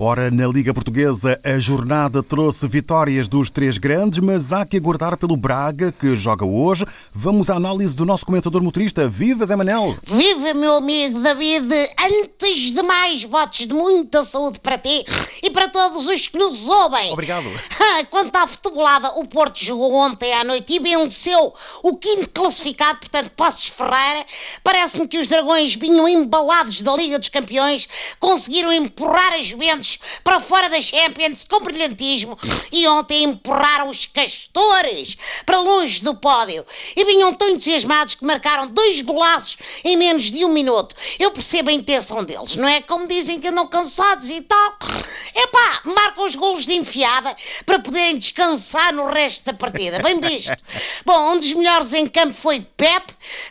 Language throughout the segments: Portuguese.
Ora, na Liga Portuguesa, a jornada trouxe vitórias dos três grandes, mas há que aguardar pelo Braga, que joga hoje. Vamos à análise do nosso comentador motorista. Viva, Zé Manel! Viva, meu amigo David! Antes de mais, votos de muita saúde para ti e para todos os que nos ouvem. Obrigado. Quanto à futebolada, o Porto jogou ontem à noite e venceu o quinto classificado, portanto, Passos Ferreira. Parece-me que os dragões vinham embalados da Liga dos Campeões, conseguiram empurrar as Juventus para fora da Champions com brilhantismo e ontem empurraram os Castores para longe do pódio e vinham tão entusiasmados que marcaram dois golaços em menos de um minuto. Eu percebo a intenção deles, não é? Como dizem que andam cansados e tal. Epá, marcam os golos de enfiada para poderem descansar no resto da partida. Bem visto. Bom, um dos melhores em campo foi Pep,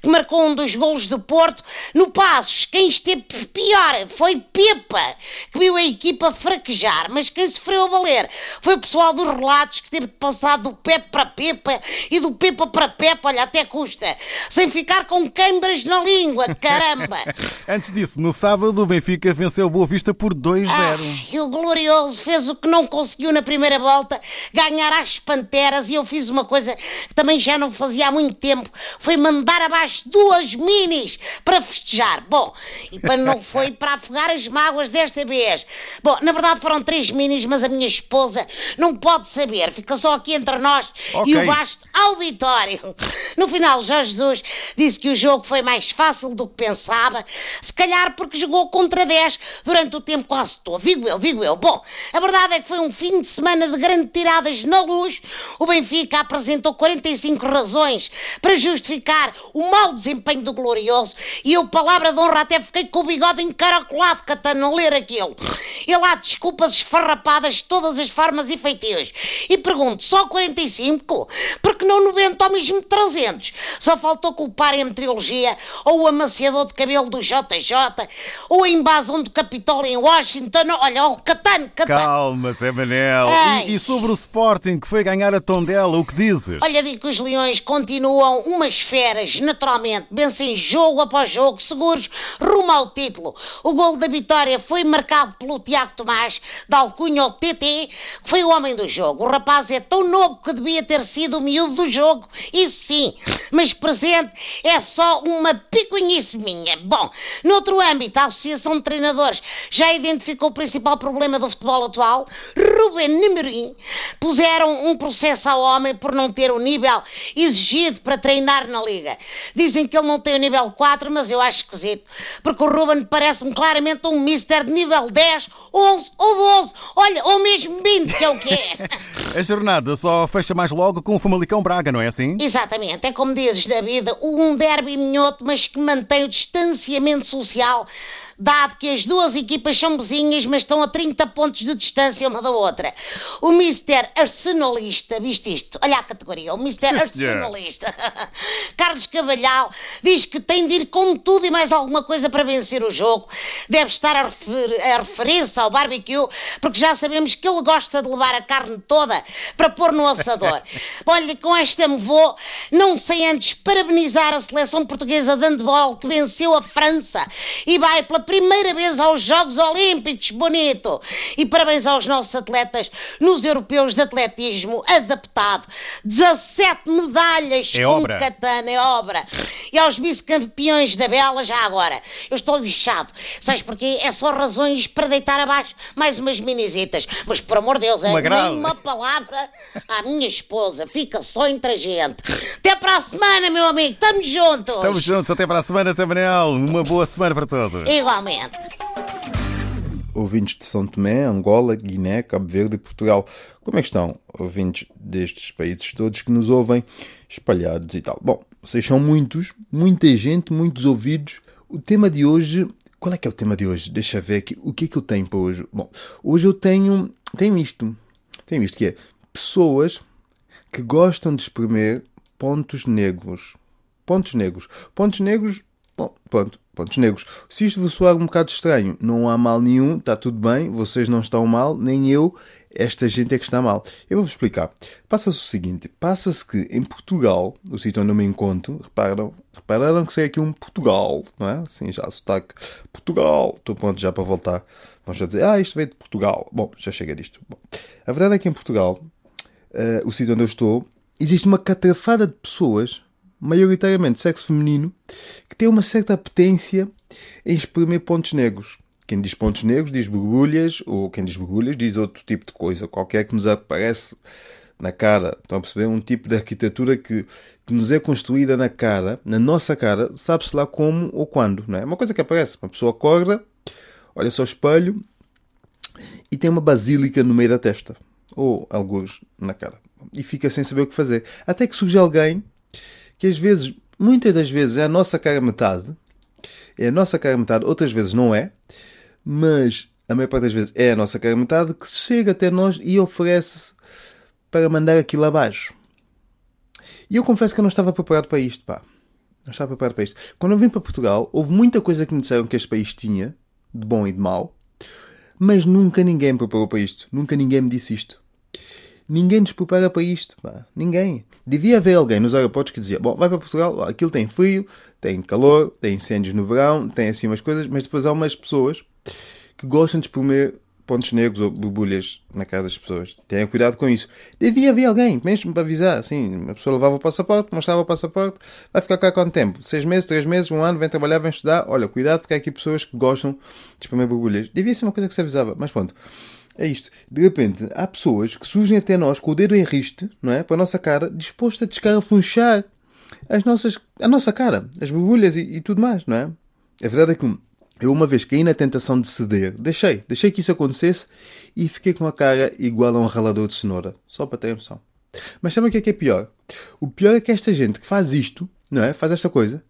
que marcou um dos golos do Porto. No Passos, quem esteve pior foi Pepa, que viu a equipa fraquejar, mas quem sofreu a valer foi o pessoal dos relatos que teve de passar do Pep para Pepa e do Pepa para Pepa, olha, até custa, sem ficar com câimbras na língua, caramba! Antes disso, no sábado, o Benfica venceu o Boa Vista por 2-0. Ah, e o Glorioso fez o que não conseguiu na primeira volta, ganhar às Panteras, e eu fiz uma coisa que também já não fazia há muito tempo, foi mandar abaixo duas minis para festejar. Bom, e para não foi para afogar as mágoas desta vez. Bom, na verdade foram três minis, mas a minha esposa não pode saber, fica só aqui entre nós Ok. e o vasto auditório. No final, Jorge Jesus disse que o jogo foi mais fácil do que pensava, se calhar porque jogou contra 10 durante o tempo quase todo. Digo eu, digo eu. Bom, a verdade é que foi um fim de semana de grandes tiradas na luz. O Benfica apresentou 45 razões para justificar o mau desempenho do Glorioso e eu, palavra de honra, até fiquei com o bigode encaracolado, Catana, a ler aquilo. Ele há desculpas esfarrapadas de todas as formas e feitios. E pergunto, só 45? Porque não 90 ou mesmo 300? Só faltou culparem a meteorologia ou o amaciador de cabelo do JJ ou a invasão do Capitólio em Washington. Olha, o Catano, Catano. Calma, Zé Manel. E, e sobre o Sporting, que foi ganhar a Tondela, o que dizes? Olha, digo que os Leões continuam umas feras, naturalmente, vencem jogo após jogo, seguros, rumo ao título. O gol da vitória foi marcado pelo Tiago Tomás, da alcunha ao TT, que foi o homem do jogo. O rapaz é tão novo que devia ter sido o miúdo do jogo, isso sim, mas presente é só uma picuinhice minha. Bom, noutro âmbito, a Associação de Treinadores já identificou o principal problema do futebol atual, Ruben Nemerim, puseram um processo ao homem por não ter o nível exigido para treinar na Liga. Dizem que ele não tem o nível 4, mas eu acho esquisito, porque o Ruben parece-me claramente um mister de nível 10, 11 ou 12, olha, ou mesmo 20, que é o que é. A jornada só fecha mais logo com o Famalicão Braga, não é assim? Exatamente, é como dizes, David, um derby minhoto, mas que mantém o distanciamento social, dado que as duas equipas são vizinhas, mas estão a 30 pontos de distância uma da outra. O Mister Arsenalista, viste isto? Olha a categoria, o Mister Sim. Arsenalista. Carlos Cavalhal diz que tem de ir com tudo e mais alguma coisa para vencer o jogo. Deve estar a, refer- a referir-se ao barbecue, porque já sabemos que ele gosta de levar a carne toda para pôr no assador. Olha, com esta me vou, não sei antes parabenizar a seleção portuguesa de handball que venceu a França e vai pela primeira vez aos Jogos Olímpicos, bonito. E parabéns aos nossos atletas nos europeus de atletismo adaptado. 17 medalhas É com obra. katana, é obra. E aos vice-campeões da Bela, já agora. Eu estou lixado. Sabes porquê? É só razões para deitar abaixo mais umas minisitas. Mas, por amor de Deus, é Uma grave. nem uma palavra à minha esposa. Fica só entre a gente. Até para a semana, meu amigo. Estamos juntos. Estamos juntos até para a semana, Manel. Uma boa semana para todos. Igualmente. ouvintes de São Tomé, Angola, Guiné, Cabo Verde e Portugal. Como é que estão, ouvintes destes países todos que nos ouvem espalhados e tal? Bom, vocês são muitos, muita gente, muitos ouvidos. O tema de hoje. Qual é que é o tema de hoje? Deixa ver aqui. O que é que eu tenho para hoje? Bom, hoje eu tenho, tenho isto. Tenho isto que é pessoas que gostam de espremer pontos negros. Pontos negros. Pontos negros, bom, pronto. Pontos negros. Se isto vos soar um bocado estranho, não há mal nenhum, está tudo bem, vocês não estão mal, nem eu, esta gente é que está mal. Eu vou-vos explicar. Passa-se o seguinte: passa-se que em Portugal, o sítio onde eu me encontro, reparam, repararam que sei aqui um Portugal, não é? Assim, já sotaque Portugal. Estou pronto já para voltar. Vamos já dizer, ah, isto veio de Portugal. Bom, já chega disto. Bom, a verdade é que em Portugal, uh, o sítio onde eu estou, existe uma catrafada de pessoas, maioritariamente sexo feminino, que tem uma certa apetência em exprimir pontos negros. Quem diz pontos negros diz borbulhas, ou quem diz borbulhas diz outro tipo de coisa, qualquer que nos aparece na cara. Estão a perceber? Um tipo de arquitetura que, que nos é construída na cara, na nossa cara, sabe-se lá como ou quando, não é? Uma coisa que aparece. Uma pessoa acorda, olha só o espelho e tem uma basílica no meio da testa. Ou alguns na cara. E fica sem saber o que fazer. Até que surge alguém que às vezes, muitas das vezes, é a nossa cara metade. É a nossa cara metade, outras vezes não é mas a maior parte das vezes é a nossa cara metade que chega até nós e oferece para mandar aquilo abaixo. E eu confesso que eu não estava preparado para isto, pá. Não estava preparado para isto. Quando eu vim para Portugal, houve muita coisa que me disseram que este país tinha, de bom e de mau, mas nunca ninguém me preparou para isto. Nunca ninguém me disse isto. Ninguém nos prepara para isto, pá. Ninguém. Devia haver alguém nos aeroportos que dizia: Bom, vai para Portugal, aquilo tem frio, tem calor, tem incêndios no verão, tem assim umas coisas, mas depois há umas pessoas que gostam de espremer pontos negros ou borbulhas na cara das pessoas. Tenham cuidado com isso. Devia haver alguém, mesmo para avisar, assim, a pessoa levava o passaporte, mostrava o passaporte, vai ficar cá quanto tempo? Seis meses, três meses, um ano, vem trabalhar, vem estudar. Olha, cuidado porque há aqui pessoas que gostam de espremer borbulhas. Devia ser uma coisa que se avisava, mas pronto. É isto. De repente, há pessoas que surgem até nós com o dedo em riste, não é? Para a nossa cara, dispostas a descarafunchar as nossas, a nossa cara, as borbulhas e, e tudo mais, não é? A verdade é que eu uma vez caí na tentação de ceder, deixei, deixei que isso acontecesse e fiquei com a cara igual a um ralador de cenoura, só para ter noção. Mas sabe o que é que é pior? O pior é que esta gente que faz isto, não é? Faz esta coisa,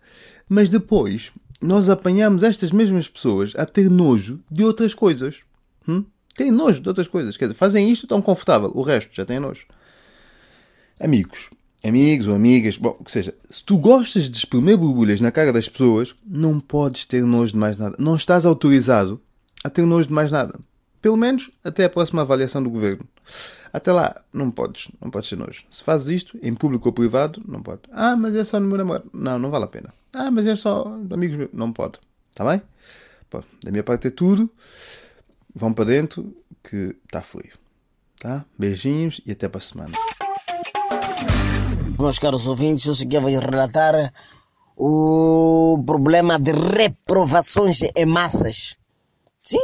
mas depois nós apanhamos estas mesmas pessoas a ter nojo de outras coisas. Hum? Têm nojo de outras coisas. Quer dizer, fazem isto tão confortável, o resto já tem nojo. Amigos, amigos ou amigas, bom, que seja, se tu gostas de espremer borbulhas na cara das pessoas, não podes ter nojo de mais nada. Não estás autorizado a ter nojo de mais nada. Pelo menos até a próxima avaliação do governo. Até lá, não podes, não podes ter nojo. Se fazes isto, em público ou privado, não pode. Ah, mas é só no meu namoro. Não, não vale a pena. Ah, mas é só amigos meus. Não pode. Está bem? Pô, da minha parte é tudo. Vão para dentro que está frio. Tá? Beijinhos e até para a semana meus caros ouvintes, eu cheguei a relatar o problema de reprovações em massas. Sim,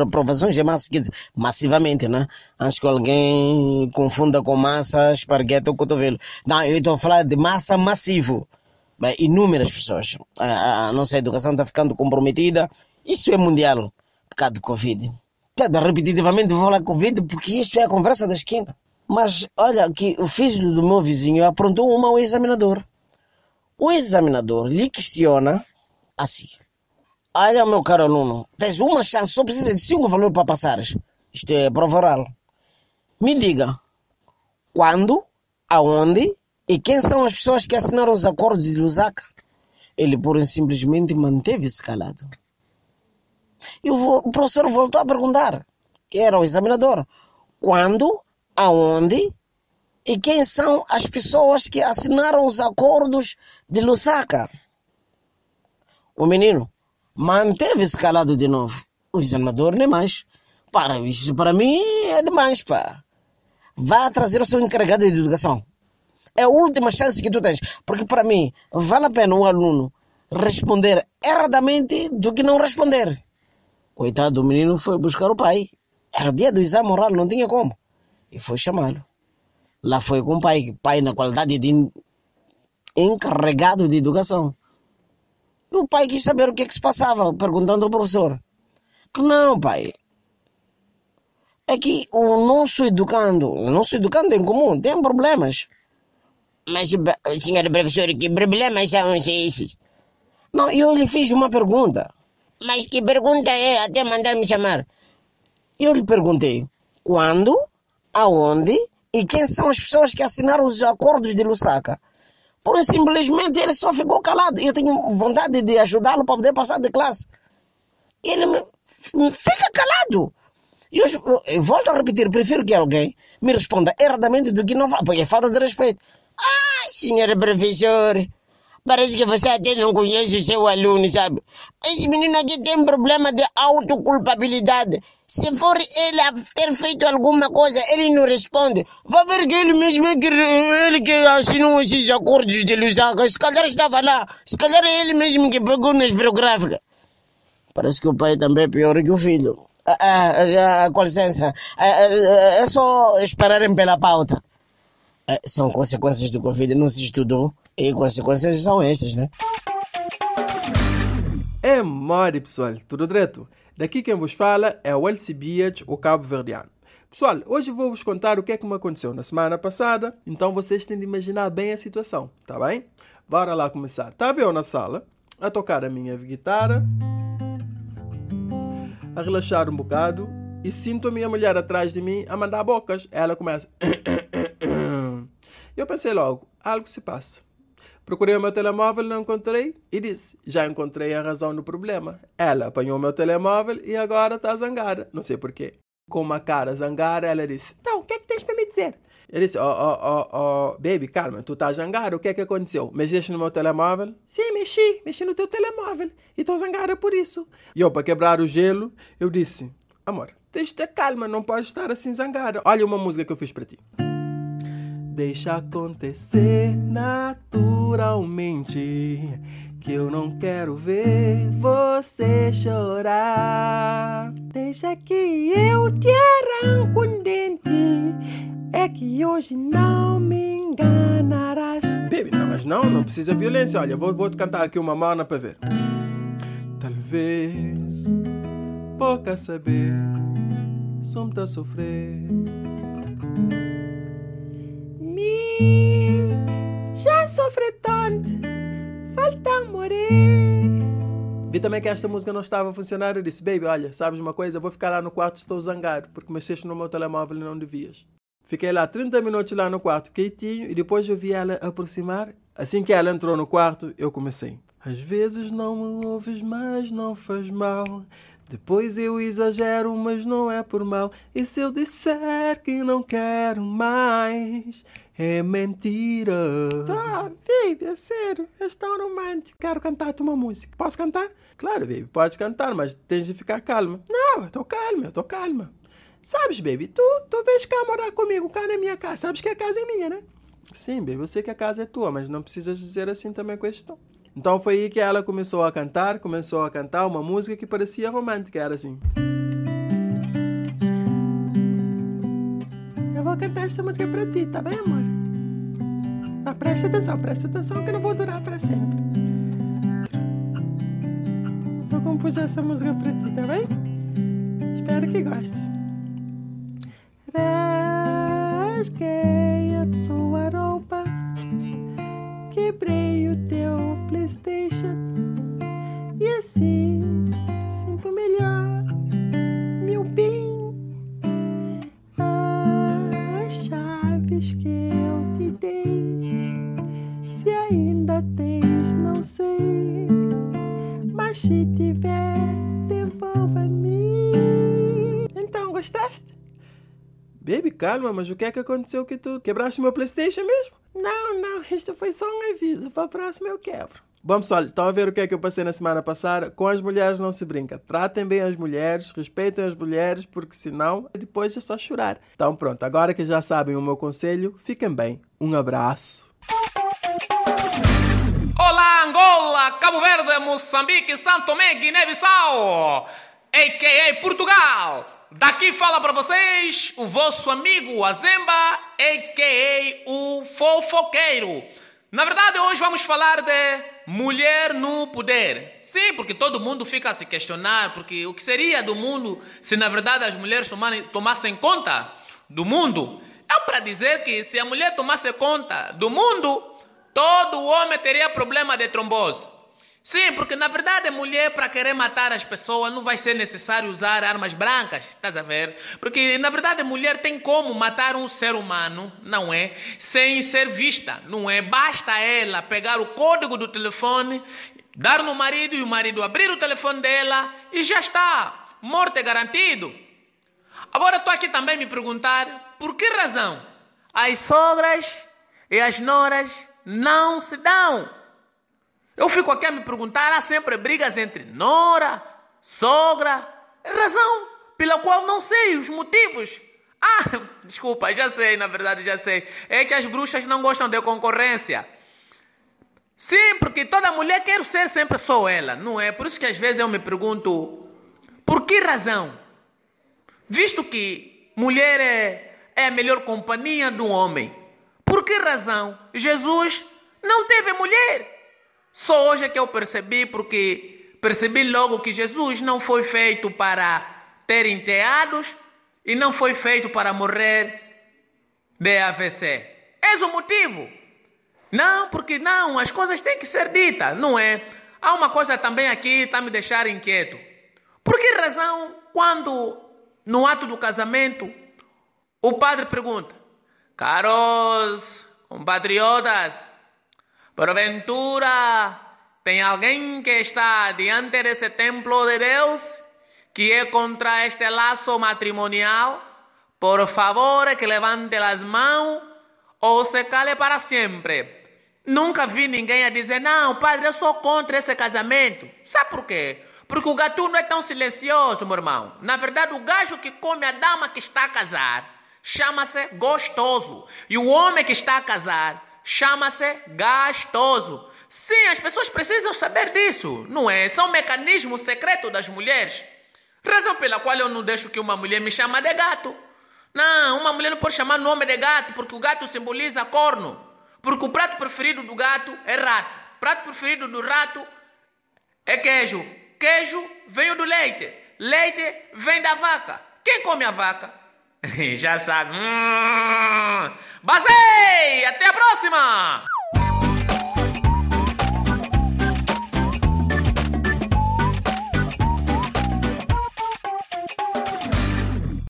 reprovações em massas, massivamente, né? Antes que alguém confunda com massa, esparguete ou cotovelo. Não, eu estou a falar de massa massivo. Bem, inúmeras pessoas. A, a nossa educação está ficando comprometida. Isso é mundial, causa do Covid. Repetitivamente vou falar Covid porque isto é a conversa da esquina. Mas olha que o filho do meu vizinho aprontou uma ao examinador. O examinador lhe questiona assim: Olha, meu caro aluno, tens uma chance, só precisa de cinco valores para passares. Isto é prova oral. Me diga, quando, aonde e quem são as pessoas que assinaram os acordos de Lusaka? Ele, por simplesmente, manteve-se calado. E o professor voltou a perguntar, que era o examinador, quando, aonde e quem são as pessoas que assinaram os acordos de Lusaka. O menino manteve-se calado de novo. O examinador nem mais. Para, isso para mim é demais, pá. Vá trazer o seu encarregado de educação. É a última chance que tu tens. Porque para mim, vale a pena o aluno responder erradamente do que não responder. Coitado do menino foi buscar o pai. Era dia do exame oral, não tinha como e foi chamá-lo. Lá foi com o pai, pai na qualidade de encarregado de educação. E o pai quis saber o que, é que se passava, perguntando ao professor. Que não, pai. É que o nosso educando, o nosso educando em comum, tem problemas. Mas, senhor professor, que problemas são esses? Não, eu lhe fiz uma pergunta. Mas que pergunta é até mandar me chamar? Eu lhe perguntei, quando aonde e quem são as pessoas que assinaram os acordos de Lusaka. Porém, simplesmente ele só ficou calado. Eu tenho vontade de ajudá-lo para poder passar de classe. Ele me, fica calado. Eu, eu, volto a repetir, prefiro que alguém me responda erradamente do que não fala, porque é falta de respeito. Ai, senhor professor, parece que você até não conhece o seu aluno, sabe? Esse menino aqui tem problema de autoculpabilidade. Se for ele a ter feito alguma coisa, ele não responde. Vai ver que ele mesmo é que, ele que assinou esses acordos de Lusaka. Se calhar estava lá. Se calhar é ele mesmo que pegou nas esferográfica. Parece que o pai também é pior que o filho. Ah, ah, ah, com licença. é só esperarem pela pauta. são consequências do Covid, não se estudou. E consequências são estas, né? É mole, pessoal. Tudo direito? Daqui quem vos fala é o Elcibias, o Cabo Verdeano. Pessoal, hoje vou vos contar o que é que me aconteceu na semana passada, então vocês têm de imaginar bem a situação, tá bem? Bora lá começar. Estava eu na sala, a tocar a minha guitarra, a relaxar um bocado e sinto a minha mulher atrás de mim a mandar bocas. Ela começa. Eu pensei logo, algo se passa. Procurei o meu telemóvel, não encontrei e disse: Já encontrei a razão do problema. Ela apanhou o meu telemóvel e agora está zangada. Não sei porquê. Com uma cara zangada, ela disse: Então, o que é que tens para me dizer? Eu disse: oh, oh, oh, baby, calma, tu estás zangada, o que é que aconteceu? Mexeste no meu telemóvel? Sim, mexi, mexi no teu telemóvel e estou zangada por isso. E eu, para quebrar o gelo, eu disse: Amor, tens de ter calma, não podes estar assim zangada. Olha uma música que eu fiz para ti. Deixa acontecer naturalmente. Que eu não quero ver você chorar. Deixa que eu te arranco um dente. É que hoje não me enganarás. Baby, não, mas não, não precisa violência. Olha, vou, vou te cantar aqui uma mana para ver. Talvez pouca saber, somos a sofrer já sofri tanto, falta morrer. Vi também que esta música não estava a funcionar. Eu disse, baby, olha, sabes uma coisa? Eu vou ficar lá no quarto, estou zangado, porque mexeste no meu telemóvel e não devias. Fiquei lá 30 minutos lá no quarto, quietinho, e depois eu vi ela aproximar. Assim que ela entrou no quarto, eu comecei. Às vezes não me ouves, mas não faz mal. Depois eu exagero, mas não é por mal. E se eu disser que não quero mais? É mentira. Ah, baby, é sério. És tão romântico. Quero cantar-te uma música. Posso cantar? Claro, baby, pode cantar, mas tens de ficar calma. Não, tô calma, tô calma. Sabes, baby, tu, tu vens cá morar comigo, cá na minha casa. Sabes que a casa é minha, né? Sim, baby, eu sei que a casa é tua, mas não precisas dizer assim também com este tom. Então foi aí que ela começou a cantar, começou a cantar uma música que parecia romântica, era assim. Vou cantar essa música para ti, tá bem, amor? Mas preste atenção, preste atenção que não vou durar para sempre. Vou compor essa música para ti, tá bem? Espero que gostes. Rasguei a tua roupa, quebrei o teu PlayStation e assim calma, mas o que é que aconteceu que tu quebraste meu Playstation mesmo? Não, não, isto foi só um aviso. Para a próxima eu quebro. Bom, pessoal, estão a ver o que é que eu passei na semana passada? Com as mulheres não se brinca. Tratem bem as mulheres, respeitem as mulheres, porque senão depois é só chorar. Então pronto, agora que já sabem o meu conselho, fiquem bem. Um abraço. Olá, Angola, Cabo Verde, Moçambique, Santo Tomé, Guiné-Bissau, a.k.a. Portugal. Daqui fala para vocês o vosso amigo Azemba, a.k.a. o fofoqueiro. Na verdade, hoje vamos falar de mulher no poder. Sim, porque todo mundo fica a se questionar, porque o que seria do mundo se na verdade as mulheres tomassem conta do mundo? É para dizer que se a mulher tomasse conta do mundo, todo homem teria problema de trombose. Sim, porque na verdade a mulher para querer matar as pessoas não vai ser necessário usar armas brancas, estás a ver? Porque na verdade a mulher tem como matar um ser humano, não é? Sem ser vista, não é? Basta ela pegar o código do telefone, dar no marido e o marido abrir o telefone dela e já está. Morte é garantido. Agora estou aqui também me perguntar por que razão as sogras e as noras não se dão. Eu fico aqui a me perguntar, há sempre brigas entre nora, sogra, razão pela qual não sei os motivos. Ah, desculpa, já sei, na verdade já sei. É que as bruxas não gostam de concorrência. Sim, porque toda mulher quer ser sempre só ela, não é? Por isso que às vezes eu me pergunto, por que razão? Visto que mulher é, é a melhor companhia do homem, por que razão Jesus não teve mulher? Só hoje é que eu percebi, porque percebi logo que Jesus não foi feito para ter enteados e não foi feito para morrer de AVC. És o motivo. Não, porque não, as coisas têm que ser ditas, não é? Há uma coisa também aqui que está me deixando inquieto. Por que razão, quando no ato do casamento, o padre pergunta: Caros compatriotas, Porventura, tem alguém que está diante desse templo de Deus que é contra este laço matrimonial? Por favor, que levante as mãos ou se cale para sempre. Nunca vi ninguém a dizer, não, padre, eu sou contra esse casamento. Sabe por quê? Porque o gato não é tão silencioso, meu irmão. Na verdade, o gajo que come a dama que está a casar chama-se gostoso. E o homem que está a casar chama-se gastoso. Sim, as pessoas precisam saber disso, não é? São mecanismos secretos das mulheres. Razão pela qual eu não deixo que uma mulher me chame de gato. Não, uma mulher não pode chamar nome de gato porque o gato simboliza corno. Porque o prato preferido do gato é rato. O prato preferido do rato é queijo. Queijo vem do leite. Leite vem da vaca. Quem come a vaca? Já sabe. Hum. Basei! Até a próxima!